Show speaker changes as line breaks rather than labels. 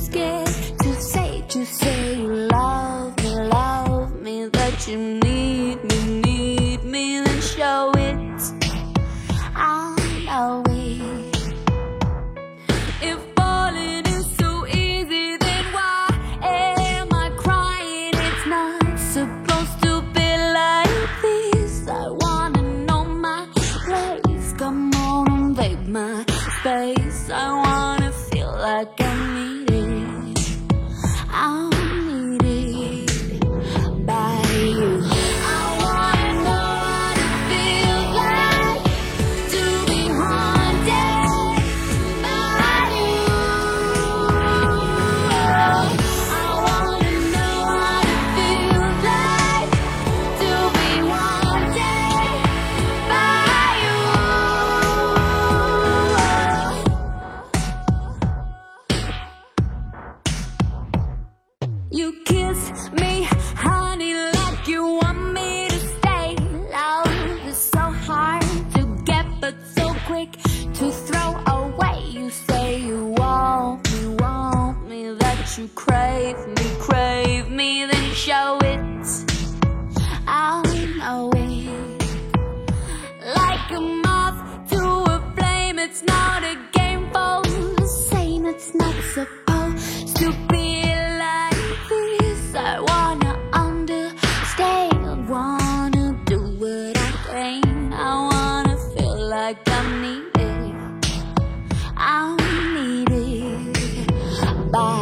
scared to say, to say you love me, love me, that you need me, need me, then show it. I know it. If falling is so easy, then why am I crying? It's not supposed to be like this. I wanna know my place. Come on, invade my space. I wanna feel like I need you. Kiss me, honey, like you want me to stay. Love is so hard to get, but so quick to throw away. You say you want me, want me, that you crave me, crave bye.